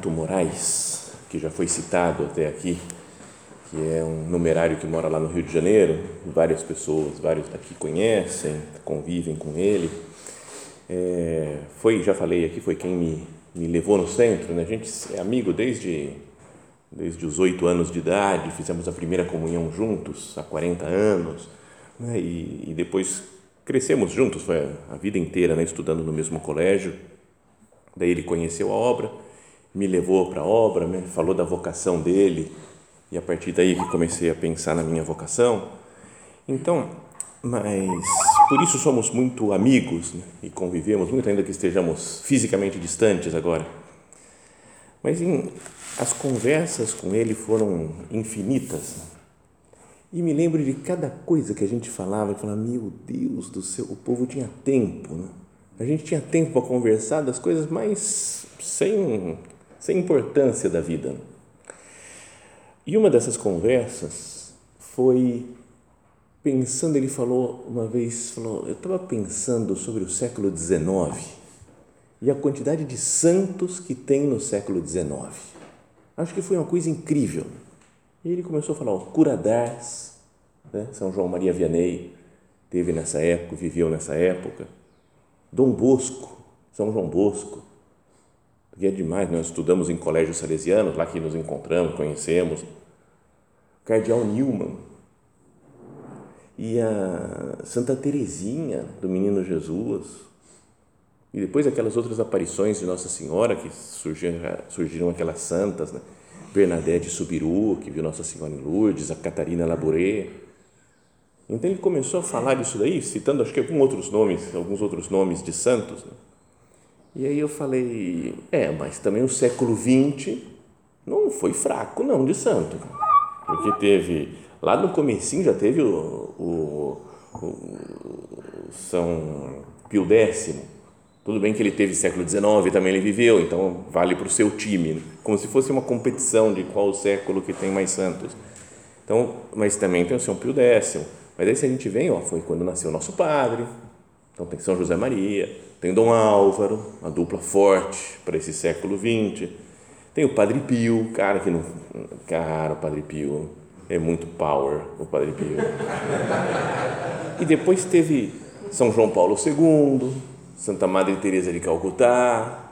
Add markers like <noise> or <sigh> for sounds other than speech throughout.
Renato Moraes, que já foi citado até aqui, que é um numerário que mora lá no Rio de Janeiro, várias pessoas, vários daqui conhecem, convivem com ele. É, foi, já falei aqui, foi quem me, me levou no centro, né? A gente é amigo desde desde os oito anos de idade, fizemos a primeira comunhão juntos há 40 anos, né? e, e depois crescemos juntos, foi a, vida inteira, né? Estudando no mesmo colégio Daí ele conheceu a obra, me levou para a obra, me falou da vocação dele e a partir daí que comecei a pensar na minha vocação. Então, mas por isso somos muito amigos né? e convivemos muito, ainda que estejamos fisicamente distantes agora. Mas em, as conversas com ele foram infinitas. E me lembro de cada coisa que a gente falava, e falava, meu Deus do céu, o povo tinha tempo, né? a gente tinha tempo para conversar das coisas mais sem, sem importância da vida. E uma dessas conversas foi pensando, ele falou uma vez, falou, eu estava pensando sobre o século XIX e a quantidade de santos que tem no século XIX. Acho que foi uma coisa incrível. E ele começou a falar, ó, né? São João Maria Vianney, teve nessa época, viveu nessa época Dom Bosco, São João Bosco, que é demais, nós estudamos em colégios salesianos, lá que nos encontramos, conhecemos, Cardeal Newman e a Santa Teresinha do Menino Jesus, e depois aquelas outras aparições de Nossa Senhora que surgiram, surgiram aquelas santas, né? Bernadette de Subiru, que viu Nossa Senhora em Lourdes, a Catarina Labouré, então ele começou a falar disso daí, citando acho que alguns outros nomes, alguns outros nomes de santos. Né? E aí eu falei, é, mas também o século XX não foi fraco não de santo, porque teve lá no comecinho já teve o, o, o São Pio X. Tudo bem que ele teve século XIX também ele viveu, então vale para o seu time, né? como se fosse uma competição de qual século que tem mais santos. Então, mas também tem o São Pio X mas aí se a gente vem, ó, foi quando nasceu nosso padre, então tem São José Maria, tem Dom Álvaro, a dupla forte para esse século XX, tem o Padre Pio, cara que não, cara, o Padre Pio é muito power, o Padre Pio. E depois teve São João Paulo II, Santa Madre Teresa de Calcutá.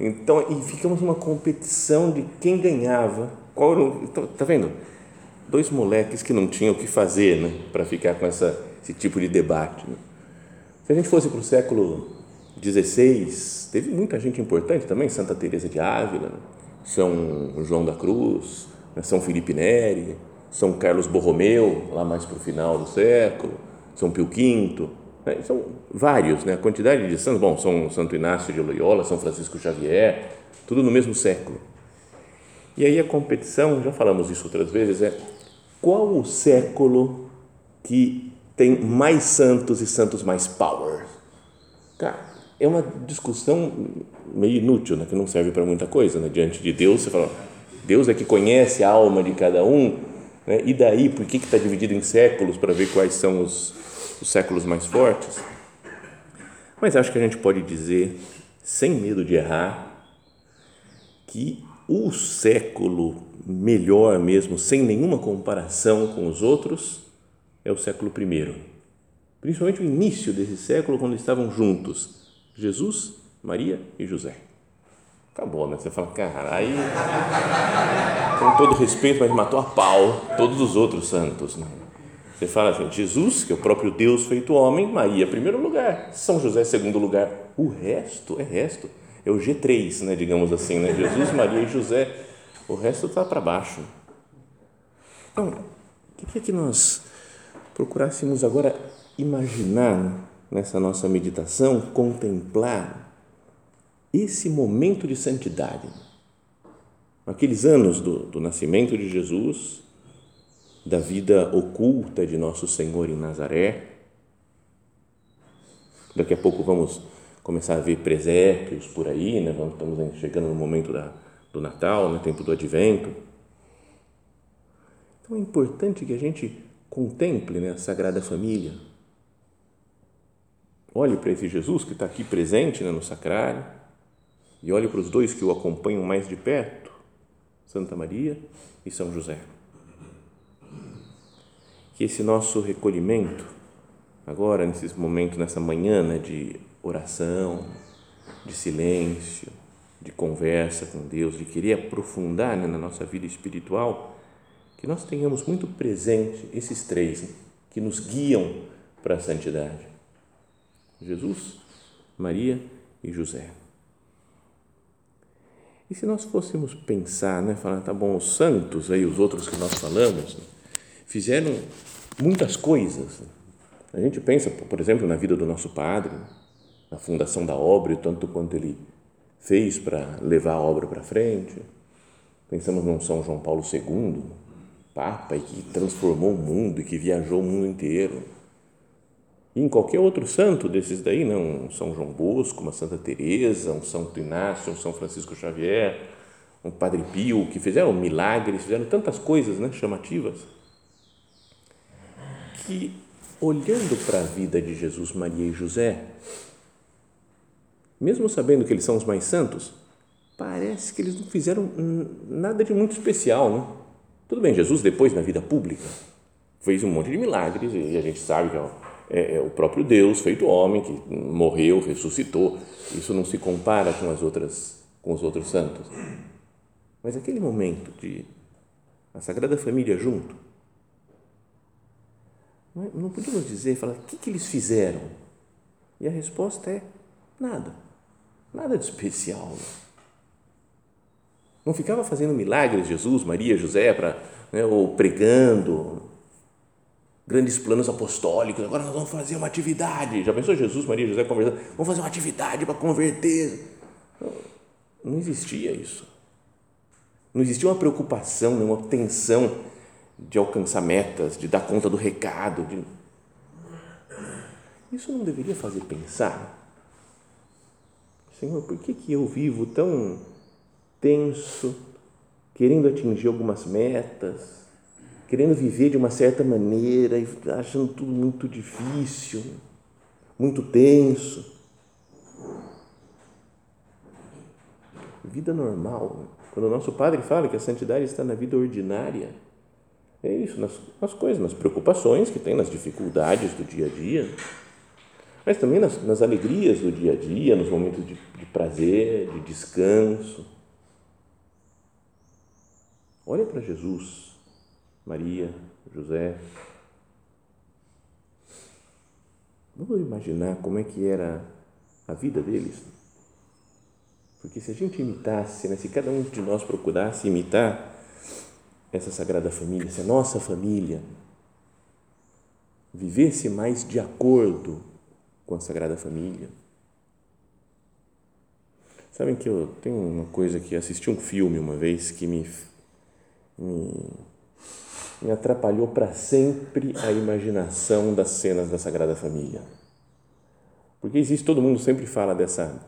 Então, e ficamos numa competição de quem ganhava. Qual era o, tá, tá vendo? dois moleques que não tinham o que fazer né, para ficar com essa, esse tipo de debate. Né. Se a gente fosse para o século XVI, teve muita gente importante também, Santa Teresa de Ávila, São João da Cruz, né, São Felipe Neri, São Carlos Borromeu, lá mais para o final do século, São Pio V, né, são vários, né, a quantidade de santos, bom, São Santo Inácio de Loyola, São Francisco Xavier, tudo no mesmo século. E aí a competição, já falamos isso outras vezes, é qual o século que tem mais santos e santos mais power? Cara, é uma discussão meio inútil, né? que não serve para muita coisa. Né? Diante de Deus, você fala, Deus é que conhece a alma de cada um, né? e daí, por que está dividido em séculos para ver quais são os, os séculos mais fortes? Mas acho que a gente pode dizer, sem medo de errar, que o século melhor mesmo, sem nenhuma comparação com os outros, é o século I. Principalmente o início desse século, quando estavam juntos Jesus, Maria e José. Acabou, né? Você fala, cara, aí, <laughs> com todo respeito, mas matou a pau todos os outros santos. Né? Você fala assim, Jesus, que é o próprio Deus feito homem, Maria, primeiro lugar, São José, segundo lugar. O resto é resto. É o G3, né, digamos assim, né? Jesus, Maria e José. O resto está para baixo. Então, o que é que nós procurássemos agora imaginar nessa nossa meditação, contemplar esse momento de santidade. Aqueles anos do, do nascimento de Jesus, da vida oculta de Nosso Senhor em Nazaré. Daqui a pouco vamos começar a ver presépios por aí, né? estamos chegando no momento da, do Natal, no né? tempo do Advento. Então é importante que a gente contemple né, a Sagrada Família. Olhe para esse Jesus que está aqui presente né, no sacrário e olhe para os dois que o acompanham mais de perto, Santa Maria e São José. Que esse nosso recolhimento, agora, nesses momentos, nessa manhã né, de oração, de silêncio, de conversa com Deus, de querer aprofundar né, na nossa vida espiritual, que nós tenhamos muito presente esses três né, que nos guiam para a santidade: Jesus, Maria e José. E se nós fôssemos pensar, né, falar, tá bom, os santos, aí os outros que nós falamos, né, fizeram muitas coisas. A gente pensa, por exemplo, na vida do nosso padre, na fundação da obra, e tanto quanto ele fez para levar a obra para frente. Pensamos no São João Paulo II, Papa, e que transformou o mundo e que viajou o mundo inteiro em qualquer outro santo desses daí, né? um São João Bosco, uma Santa Teresa, um Santo Inácio, um São Francisco Xavier, um Padre Pio, que fizeram milagres, fizeram tantas coisas né? chamativas, que olhando para a vida de Jesus, Maria e José, mesmo sabendo que eles são os mais santos, parece que eles não fizeram nada de muito especial, né? Tudo bem, Jesus depois na vida pública fez um monte de milagres e a gente sabe que é é, é o próprio Deus feito homem que morreu, ressuscitou. Isso não se compara com as outras com os outros santos. Mas aquele momento de a Sagrada Família junto, não, é, podemos dizer, falar, o que, que eles fizeram? E a resposta é nada, nada de especial. Não ficava fazendo milagres, Jesus, Maria, José, para, né, ou pregando, grandes planos apostólicos, agora nós vamos fazer uma atividade. Já pensou Jesus, Maria José conversando? Vamos fazer uma atividade para converter. Não, não existia isso. Não existia uma preocupação, uma tensão de alcançar metas, de dar conta do recado. De... Isso não deveria fazer pensar? Senhor, por que, que eu vivo tão tenso, querendo atingir algumas metas, querendo viver de uma certa maneira e achando tudo muito difícil, muito tenso. Vida normal. Quando o nosso padre fala que a santidade está na vida ordinária, é isso, nas, nas coisas, nas preocupações que tem, nas dificuldades do dia a dia, mas também nas, nas alegrias do dia a dia, nos momentos de, de prazer, de descanso. Olha para Jesus Maria, José. Vamos imaginar como é que era a vida deles? Porque se a gente imitasse, né, se cada um de nós procurasse imitar essa Sagrada Família, se a nossa família vivesse mais de acordo com a Sagrada Família. Sabem que eu tenho uma coisa que assisti um filme uma vez que me, me me atrapalhou para sempre a imaginação das cenas da Sagrada Família. Porque existe, todo mundo sempre fala dessa,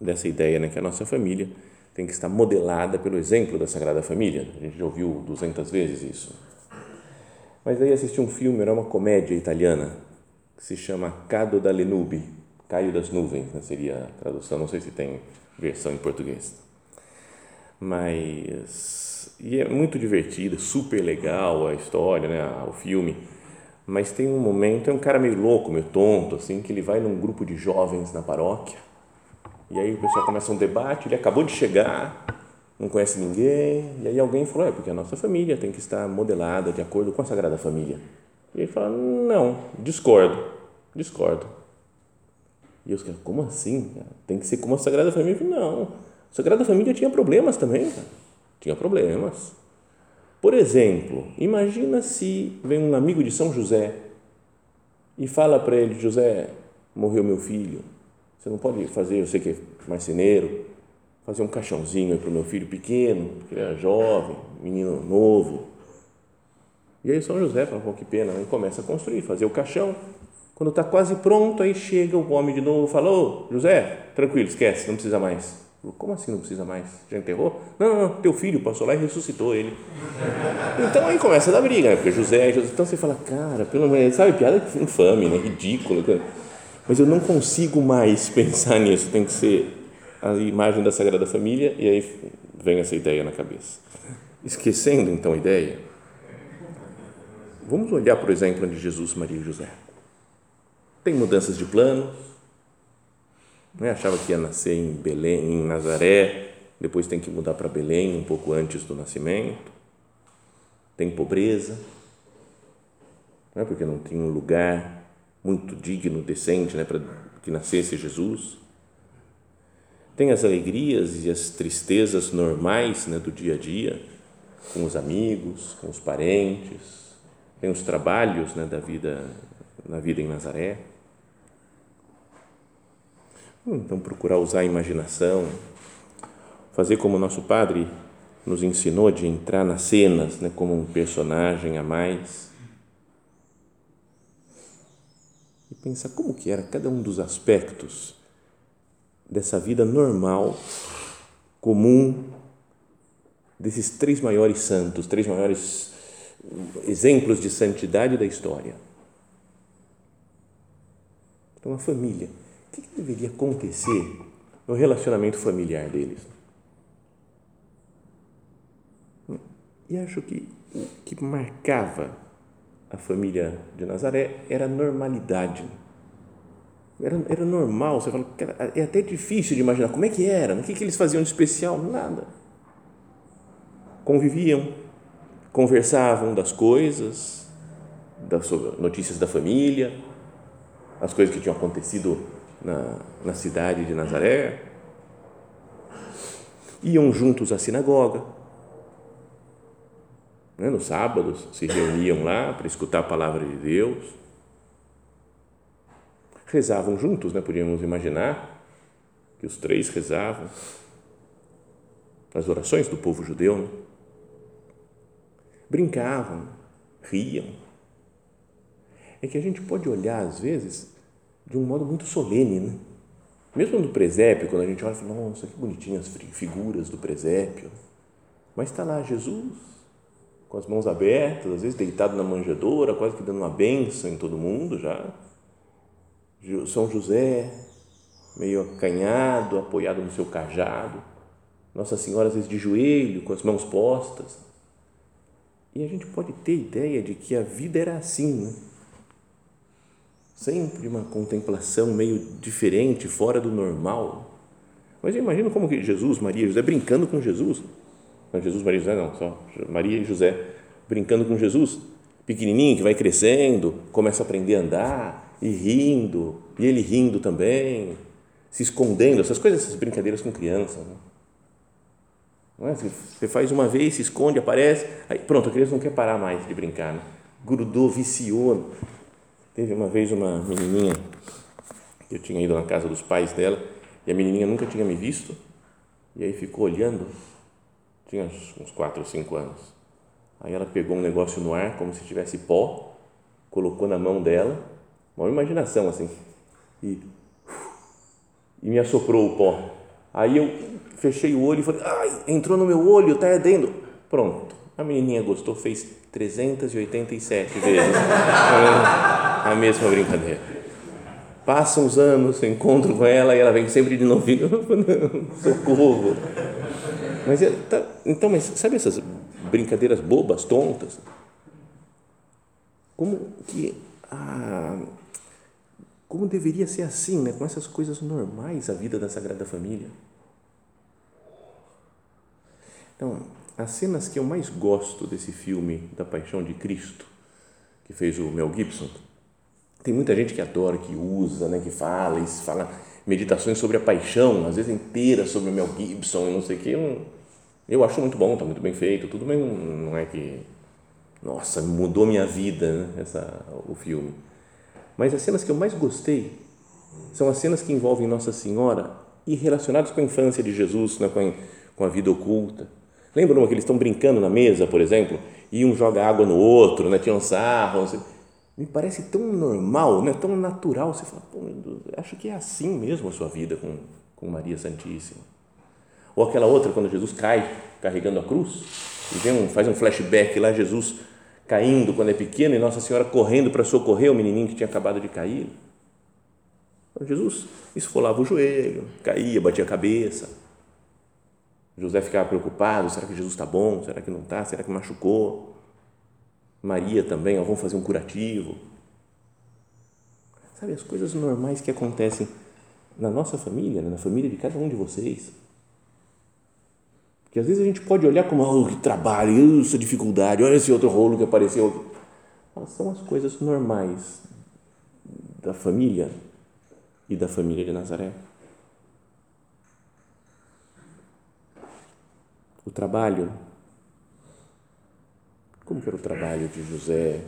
dessa ideia, né, que a nossa família tem que estar modelada pelo exemplo da Sagrada Família. A gente já ouviu 200 vezes isso. Mas aí assisti um filme, era uma comédia italiana, que se chama Cado da Lenube, Caio das Nuvens, né, seria a tradução, não sei se tem versão em português. Mas e é muito divertida, super legal a história, né, o filme. Mas tem um momento, é um cara meio louco, meio tonto, assim, que ele vai num grupo de jovens na paróquia E aí o pessoal começa um debate, ele acabou de chegar, não conhece ninguém, e aí alguém falou, é porque a nossa família tem que estar modelada de acordo com a Sagrada Família. E ele fala, não, discordo, discordo. E os caras, como assim? Tem que ser como a Sagrada Família? Falei, não, Sagrada Família tinha problemas também, cara. tinha problemas. Por exemplo, imagina se vem um amigo de São José e fala para ele, José, morreu meu filho, você não pode fazer, eu sei que é marceneiro, fazer um caixãozinho para o meu filho pequeno, que ele era jovem, menino novo. E aí São José fala, pô, que pena, e começa a construir, fazer o caixão. Quando está quase pronto, aí chega o homem de novo e fala, ô José, tranquilo, esquece, não precisa mais. Como assim não precisa mais? Já enterrou? Não, não, não, teu filho passou lá e ressuscitou ele. Então aí começa a dar briga, né? porque José, José. Então você fala, cara, pelo menos, sabe, piada infame, né? ridícula. Mas eu não consigo mais <laughs> pensar nisso, tem que ser a imagem da Sagrada Família e aí vem essa ideia na cabeça. Esquecendo então a ideia, vamos olhar, por exemplo, de Jesus, Maria e José. Tem mudanças de planos, né? achava que ia nascer em Belém, em Nazaré, depois tem que mudar para Belém um pouco antes do nascimento. Tem pobreza, né? porque não tinha um lugar muito digno, decente, né? para que nascesse Jesus. Tem as alegrias e as tristezas normais né? do dia a dia, com os amigos, com os parentes, tem os trabalhos né? da vida, na vida em Nazaré então, procurar usar a imaginação, fazer como nosso padre nos ensinou de entrar nas cenas né, como um personagem a mais. E pensar como que era cada um dos aspectos dessa vida normal, comum, desses três maiores santos, três maiores exemplos de santidade da história. Então, a família o que deveria acontecer no relacionamento familiar deles? E acho que o que marcava a família de Nazaré era a normalidade. Era, era normal, você fala, cara, é até difícil de imaginar como é que era, o que, que eles faziam de especial? Nada. Conviviam, conversavam das coisas, das notícias da família, as coisas que tinham acontecido na, na cidade de Nazaré, iam juntos à sinagoga, né? nos sábados se reuniam lá para escutar a palavra de Deus, rezavam juntos, né? podíamos imaginar que os três rezavam as orações do povo judeu, né? brincavam, riam. É que a gente pode olhar às vezes de um modo muito solene, né? Mesmo no presépio, quando a gente olha fala, nossa, que bonitinhas figuras do presépio. Mas está lá Jesus, com as mãos abertas, às vezes deitado na manjedoura, quase que dando uma benção em todo mundo já. São José, meio acanhado, apoiado no seu cajado. Nossa Senhora, às vezes, de joelho, com as mãos postas. E a gente pode ter ideia de que a vida era assim, né? Sempre uma contemplação meio diferente, fora do normal. Mas eu imagino como que Jesus, Maria e José brincando com Jesus. Não, Jesus, Maria e José não, só Maria e José brincando com Jesus, pequenininho que vai crescendo, começa a aprender a andar e rindo, e ele rindo também, se escondendo, essas coisas, essas brincadeiras com criança. Né? Não é? Você faz uma vez, se esconde, aparece, aí pronto, a criança não quer parar mais de brincar, né? grudou, viciou, Teve uma vez uma menininha, eu tinha ido na casa dos pais dela, e a menininha nunca tinha me visto, e aí ficou olhando, tinha uns 4 ou 5 anos. Aí ela pegou um negócio no ar, como se tivesse pó, colocou na mão dela, uma imaginação assim, e, e me assoprou o pó. Aí eu fechei o olho e falei, ai, entrou no meu olho, está ardendo. Pronto. A menininha gostou, fez 387 vezes <laughs> a mesma brincadeira. Passam os anos, eu encontro com ela e ela vem sempre de novinho. <laughs> Socorro. Mas, é, tá, então, mas sabe essas brincadeiras bobas, tontas? Como que como deveria ser assim, né? com essas coisas normais, a vida da Sagrada Família. Então, as cenas que eu mais gosto desse filme da Paixão de Cristo, que fez o Mel Gibson, tem muita gente que adora, que usa, né, que fala, e fala meditações sobre a paixão, às vezes inteiras sobre o Mel Gibson e não sei o que. Eu, eu acho muito bom, está muito bem feito, tudo bem, não é que, nossa, mudou minha vida né, essa, o filme mas as cenas que eu mais gostei são as cenas que envolvem Nossa Senhora e relacionadas com a infância de Jesus, né, com, a, com a vida oculta. Lembram que eles estão brincando na mesa, por exemplo, e um joga água no outro, né, tiram sarro. Assim. Me parece tão normal, né, tão natural. Você fala, Pô, acho que é assim mesmo a sua vida com, com Maria Santíssima. Ou aquela outra, quando Jesus cai carregando a cruz, e vem um, faz um flashback lá, Jesus caindo quando é pequeno e Nossa Senhora correndo para socorrer o menininho que tinha acabado de cair. Jesus esfolava o joelho, caía, batia a cabeça. José ficava preocupado: será que Jesus está bom? Será que não está? Será que machucou? Maria também, ó, vamos fazer um curativo. Sabe, as coisas normais que acontecem na nossa família, né, na família de cada um de vocês. Que às vezes a gente pode olhar como, oh, que trabalho, essa dificuldade, olha esse outro rolo que apareceu. Mas são as coisas normais da família e da família de Nazaré. O trabalho. Como que era o trabalho de José?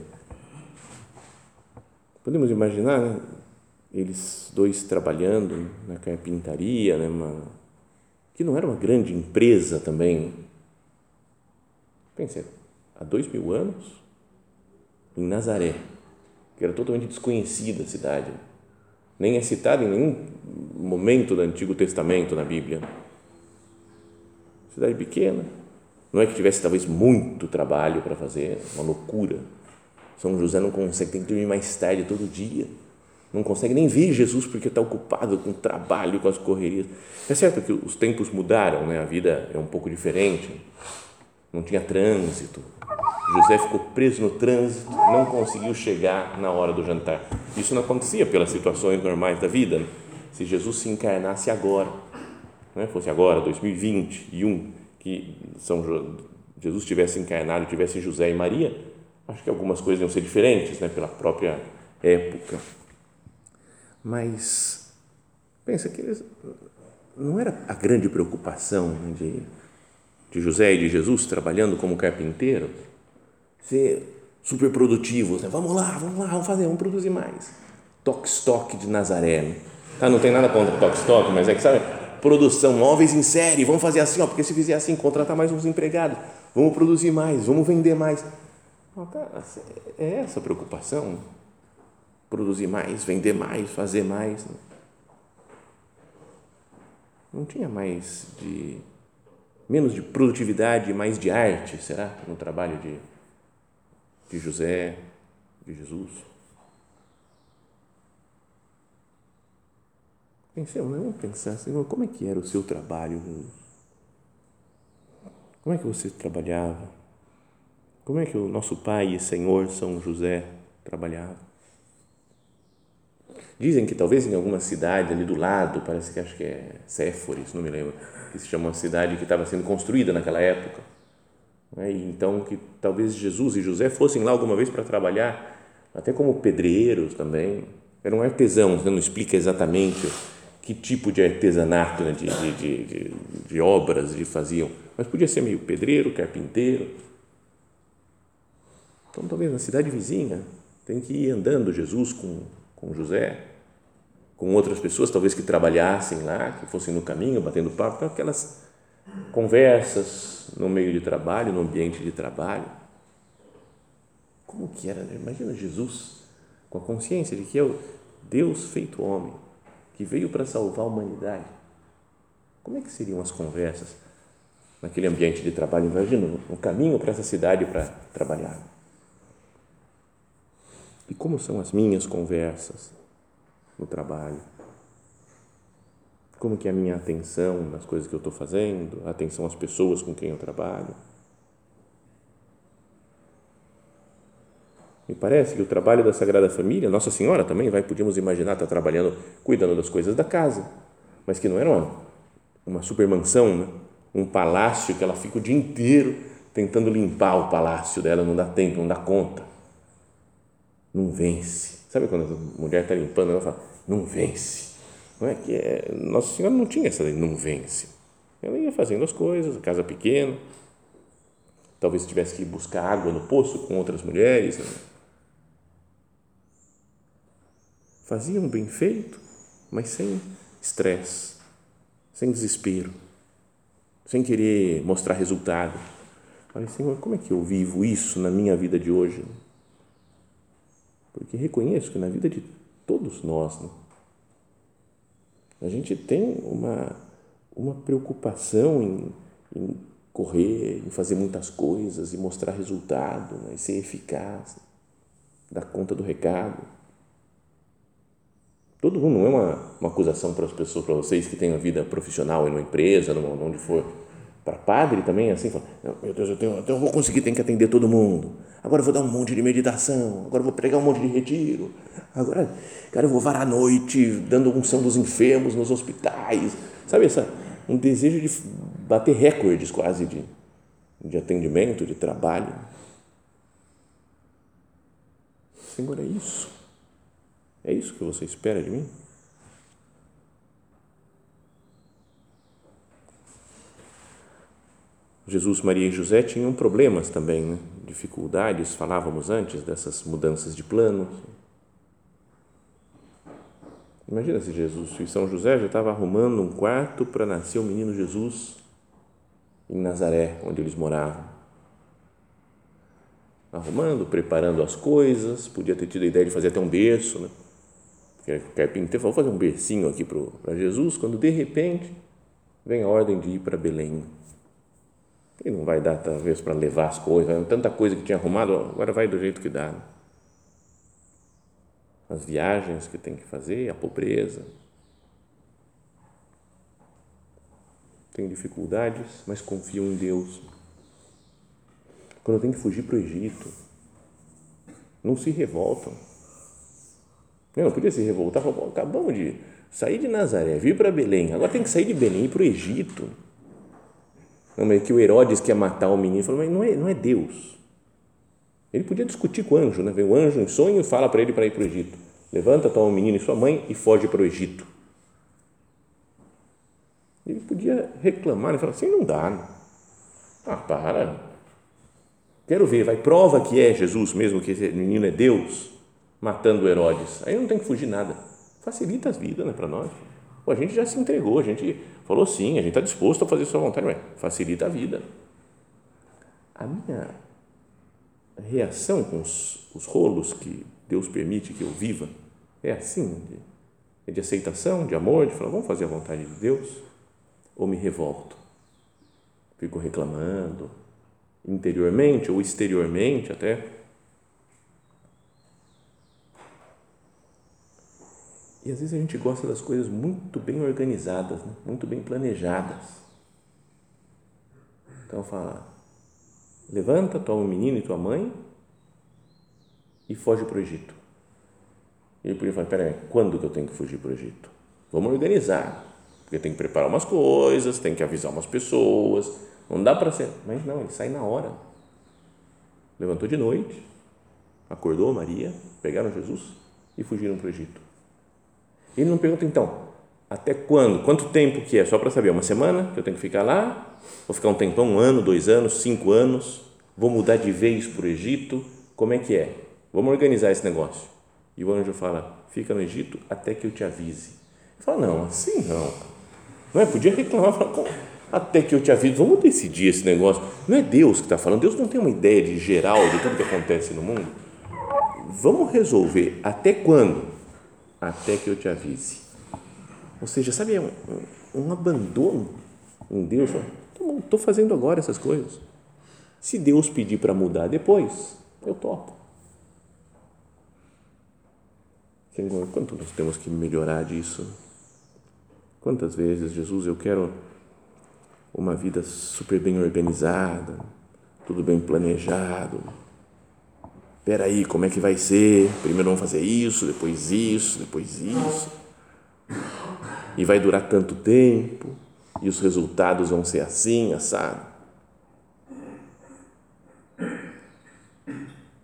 Podemos imaginar né? eles dois trabalhando na carpintaria, né? Uma, que não era uma grande empresa também. Pense, há dois mil anos, em Nazaré, que era totalmente desconhecida a cidade, nem é citada em nenhum momento do Antigo Testamento na Bíblia. Cidade pequena, não é que tivesse talvez muito trabalho para fazer, uma loucura. São José não consegue, tem que dormir mais tarde todo dia não consegue nem ver Jesus porque está ocupado com o trabalho, com as correrias. É certo que os tempos mudaram, né? a vida é um pouco diferente, não tinha trânsito. José ficou preso no trânsito, não conseguiu chegar na hora do jantar. Isso não acontecia pelas situações normais da vida. Se Jesus se encarnasse agora, né? fosse agora, 2021, que São Jesus tivesse encarnado, tivesse José e Maria, acho que algumas coisas iam ser diferentes, né? pela própria época. Mas pensa que eles, não era a grande preocupação de, de José e de Jesus trabalhando como carpinteiro ser super produtivos, né? vamos lá, vamos lá, vamos fazer, vamos produzir mais. Toque Stock de Nazaré. Né? Tá, não tem nada contra Toque Stock, mas é que sabe, produção, móveis em série, vamos fazer assim, ó, porque se fizer assim, contratar mais uns empregados, vamos produzir mais, vamos vender mais. É essa a preocupação produzir mais, vender mais, fazer mais. Né? Não tinha mais de menos de produtividade, mais de arte, será, no trabalho de, de José, de Jesus? Pensemos, né? vamos pensar, Senhor, como é que era o seu trabalho? Como é que você trabalhava? Como é que o nosso Pai e Senhor São José trabalhava? Dizem que talvez em alguma cidade ali do lado, parece que acho que é Séforis, não me lembro, que se chama uma cidade que estava sendo construída naquela época. E então que talvez Jesus e José fossem lá alguma vez para trabalhar, até como pedreiros também. Eram artesãos, né? não explica exatamente que tipo de artesanato, né? de, de, de, de obras eles faziam, mas podia ser meio pedreiro, carpinteiro. Então, talvez na cidade vizinha, tem que ir andando Jesus com com José, com outras pessoas, talvez que trabalhassem lá, que fossem no caminho, batendo papo, então aquelas conversas no meio de trabalho, no ambiente de trabalho. Como que era? Imagina Jesus com a consciência de que é o Deus feito homem, que veio para salvar a humanidade. Como é que seriam as conversas naquele ambiente de trabalho? Imagina, no caminho para essa cidade para trabalhar. E como são as minhas conversas no trabalho? Como que é a minha atenção nas coisas que eu estou fazendo, a atenção às pessoas com quem eu trabalho? Me parece que o trabalho da Sagrada Família, Nossa Senhora também, vai, podíamos imaginar, está trabalhando, cuidando das coisas da casa, mas que não era uma, uma supermansão, né? um palácio que ela fica o dia inteiro tentando limpar o palácio dela, não dá tempo, não dá conta. Não vence. Sabe quando a mulher está limpando, ela fala, não vence. Não é que é, Nossa Senhora não tinha essa lei, não vence. Ela ia fazendo as coisas, a casa pequena, talvez tivesse que buscar água no poço com outras mulheres. Né? Faziam bem feito, mas sem estresse, sem desespero, sem querer mostrar resultado. Falei, Senhor, como é que eu vivo isso na minha vida de hoje? Porque reconheço que na vida de todos nós, né, a gente tem uma, uma preocupação em, em correr, em fazer muitas coisas, e mostrar resultado, né, e ser eficaz, dar conta do recado. Todo mundo não é uma, uma acusação para as pessoas, para vocês que têm uma vida profissional em uma empresa, onde for para padre também, é assim, fala, meu Deus, eu, tenho, eu vou conseguir, tenho que atender todo mundo. Agora eu vou dar um monte de meditação, agora eu vou pregar um monte de retiro. Agora, cara, eu vou varar a noite dando unção dos enfermos nos hospitais. Sabe, essa, um desejo de bater recordes quase de, de atendimento, de trabalho. Senhor, é isso? É isso que você espera de mim? Jesus, Maria e José tinham problemas também, né? dificuldades, falávamos antes dessas mudanças de planos. Imagina se Jesus, se São José já estava arrumando um quarto para nascer o menino Jesus em Nazaré, onde eles moravam. Arrumando, preparando as coisas, podia ter tido a ideia de fazer até um berço, né? O carpinteiro falou, fazer um bercinho aqui para Jesus, quando de repente vem a ordem de ir para Belém e não vai dar, talvez, para levar as coisas, tanta coisa que tinha arrumado, agora vai do jeito que dá. Né? As viagens que tem que fazer, a pobreza. Tem dificuldades, mas confiam em Deus. Quando tem que fugir para o Egito, não se revoltam. Não, podia se revoltar, falar, acabamos de sair de Nazaré, vir para Belém, agora tem que sair de Belém e ir para o Egito não, mas que o Herodes quer matar o menino. Falou, mas não é, não é Deus. Ele podia discutir com o anjo, né? Vem o anjo em sonho e fala para ele para ir para o Egito. Levanta, toma o menino e sua mãe e foge para o Egito. Ele podia reclamar, ele falar assim, não dá. Né? Ah, para. Quero ver, vai, prova que é Jesus mesmo, que esse menino é Deus, matando Herodes. Aí não tem que fugir nada. Facilita as vidas né, para nós. Pô, a gente já se entregou, a gente falou sim, a gente está disposto a fazer sua vontade, mas facilita a vida. A minha reação com os, os rolos que Deus permite que eu viva é assim, de, é de aceitação, de amor, de falar, vamos fazer a vontade de Deus, ou me revolto, fico reclamando, interiormente ou exteriormente até, E às vezes a gente gosta das coisas muito bem organizadas, né? muito bem planejadas. Então fala, levanta, toma o menino e tua mãe e foge para o Egito. E ele podia falar, peraí, quando que eu tenho que fugir para o Egito? Vamos organizar, porque tem que preparar umas coisas, tem que avisar umas pessoas, não dá para ser, mas não, ele sai na hora. Levantou de noite, acordou Maria, pegaram Jesus e fugiram para o Egito. Ele não pergunta, então, até quando? Quanto tempo que é? Só para saber, uma semana que eu tenho que ficar lá? Vou ficar um tempão, um ano, dois anos, cinco anos? Vou mudar de vez para o Egito? Como é que é? Vamos organizar esse negócio. E o anjo fala, fica no Egito até que eu te avise. Ele fala, não, assim não. Não é? Podia reclamar, falar, até que eu te avise, vamos decidir esse negócio. Não é Deus que está falando, Deus não tem uma ideia de geral de tudo que acontece no mundo. Vamos resolver até quando? Até que eu te avise. Ou seja, sabe, é um, um abandono em Deus. Estou fazendo agora essas coisas. Se Deus pedir para mudar depois, eu topo. Quanto nós temos que melhorar disso? Quantas vezes, Jesus, eu quero uma vida super bem organizada, tudo bem planejado, espera aí, como é que vai ser? Primeiro vamos fazer isso, depois isso, depois isso. E vai durar tanto tempo, e os resultados vão ser assim, assado.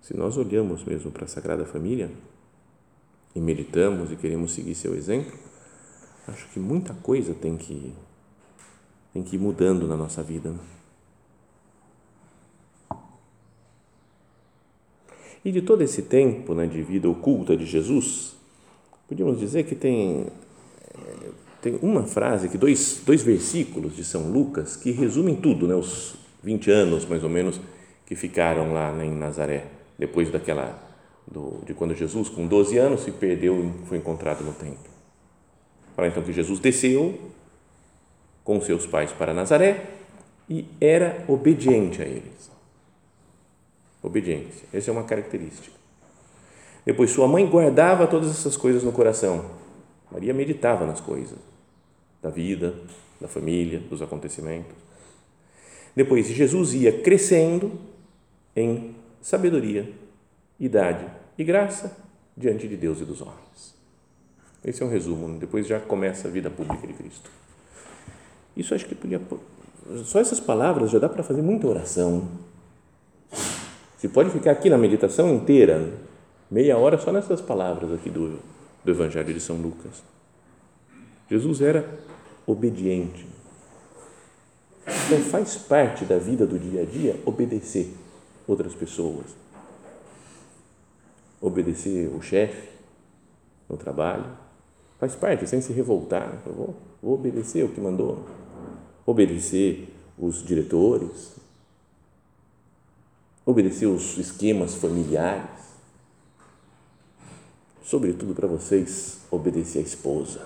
Se nós olhamos mesmo para a Sagrada Família e meditamos e queremos seguir seu exemplo, acho que muita coisa tem que tem que ir mudando na nossa vida. Né? E de todo esse tempo né, de vida oculta de Jesus, podíamos dizer que tem, tem uma frase, que dois, dois versículos de São Lucas que resumem tudo, né, os 20 anos mais ou menos que ficaram lá né, em Nazaré, depois daquela, do, de quando Jesus, com 12 anos, se perdeu e foi encontrado no templo. Fala então que Jesus desceu com seus pais para Nazaré e era obediente a eles. Obediência. Essa é uma característica. Depois, sua mãe guardava todas essas coisas no coração. Maria meditava nas coisas da vida, da família, dos acontecimentos. Depois, Jesus ia crescendo em sabedoria, idade e graça diante de Deus e dos homens. Esse é um resumo. Depois já começa a vida pública de Cristo. Isso acho que podia. Só essas palavras já dá para fazer muita oração você pode ficar aqui na meditação inteira, meia hora só nessas palavras aqui do, do Evangelho de São Lucas. Jesus era obediente. Então faz parte da vida do dia a dia obedecer outras pessoas. Obedecer o chefe no trabalho. Faz parte, sem se revoltar. Vou, vou obedecer o que mandou. Obedecer os diretores, obedecer os esquemas familiares, sobretudo para vocês, obedecer a esposa.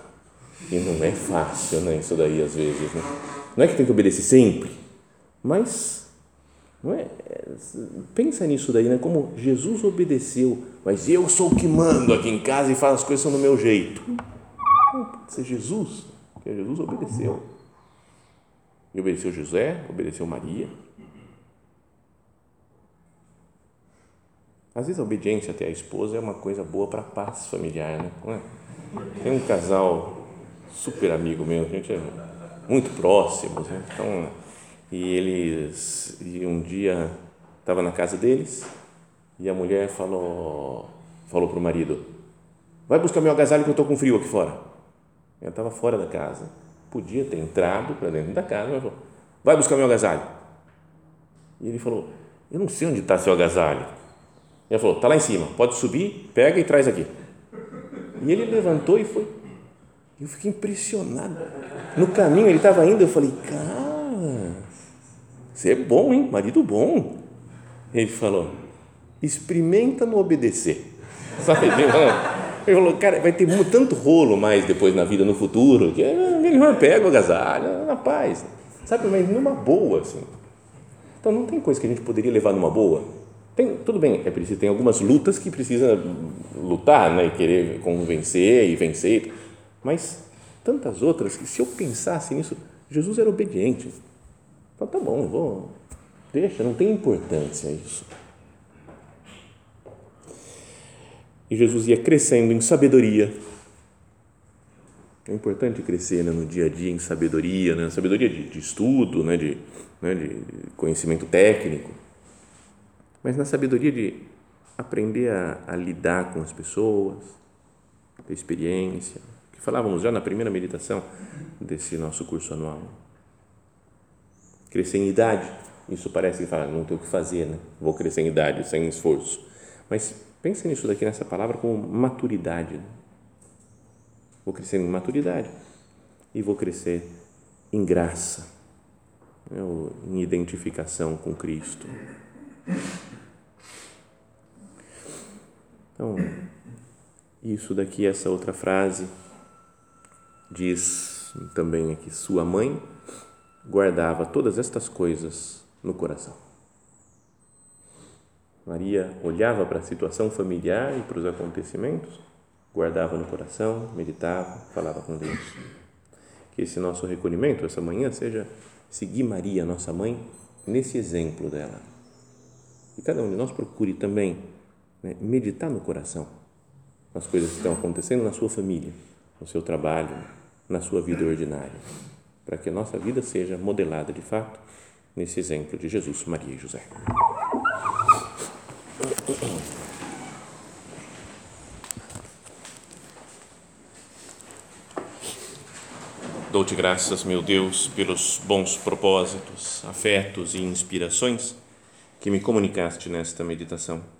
E não é fácil, né? Isso daí às vezes, né? Não é que tem que obedecer sempre, mas não é, pensa nisso daí, né? Como Jesus obedeceu, mas eu sou o que mando aqui em casa e faz as coisas do meu jeito. Não, pode ser Jesus, porque Jesus obedeceu. E obedeceu José, obedeceu Maria, Às vezes a obediência até a esposa é uma coisa boa para a paz familiar, né? É? Tem um casal super amigo meu, a gente é muito próximos, né? Então, e eles, e um dia estava na casa deles e a mulher falou, falou para o marido, vai buscar meu agasalho que eu estou com frio aqui fora. Eu estava fora da casa, podia ter entrado para dentro da casa, mas falou, vai buscar meu agasalho. E ele falou, eu não sei onde está seu agasalho. Ele falou: está lá em cima, pode subir, pega e traz aqui. E ele levantou e foi. Eu fiquei impressionado. No caminho ele estava indo, eu falei: cara, você é bom, hein? Marido bom. Ele falou: experimenta não obedecer. <laughs> Sabe? Ele falou: cara, vai ter tanto rolo mais depois na vida, no futuro, que melhor pega o agasalho, na paz. Sabe, mas numa boa, assim. Então não tem coisa que a gente poderia levar numa boa tem, tudo bem, é preciso, tem algumas lutas que precisa lutar, né, e querer convencer e vencer, mas tantas outras que se eu pensasse nisso, Jesus era obediente. Então, tá bom, vou, deixa, não tem importância isso. E Jesus ia crescendo em sabedoria. É importante crescer né, no dia a dia em sabedoria, né, sabedoria de, de estudo, né, de, né, de conhecimento técnico mas na sabedoria de aprender a, a lidar com as pessoas, ter experiência, que falávamos já na primeira meditação desse nosso curso anual. Crescer em idade, isso parece que fala, não tem o que fazer, né? Vou crescer em idade sem esforço. Mas pense nisso daqui nessa palavra como maturidade. Né? Vou crescer em maturidade e vou crescer em graça, né? em identificação com Cristo. Então, isso daqui, essa outra frase, diz também aqui: Sua mãe guardava todas estas coisas no coração. Maria olhava para a situação familiar e para os acontecimentos, guardava no coração, meditava, falava com Deus. Que esse nosso recolhimento, essa manhã, seja seguir Maria, nossa mãe, nesse exemplo dela. E cada um de nós procure também né, meditar no coração as coisas que estão acontecendo na sua família, no seu trabalho, na sua vida ordinária, para que a nossa vida seja modelada de fato nesse exemplo de Jesus, Maria e José. Dou-te graças, meu Deus, pelos bons propósitos, afetos e inspirações que me comunicaste nesta meditação.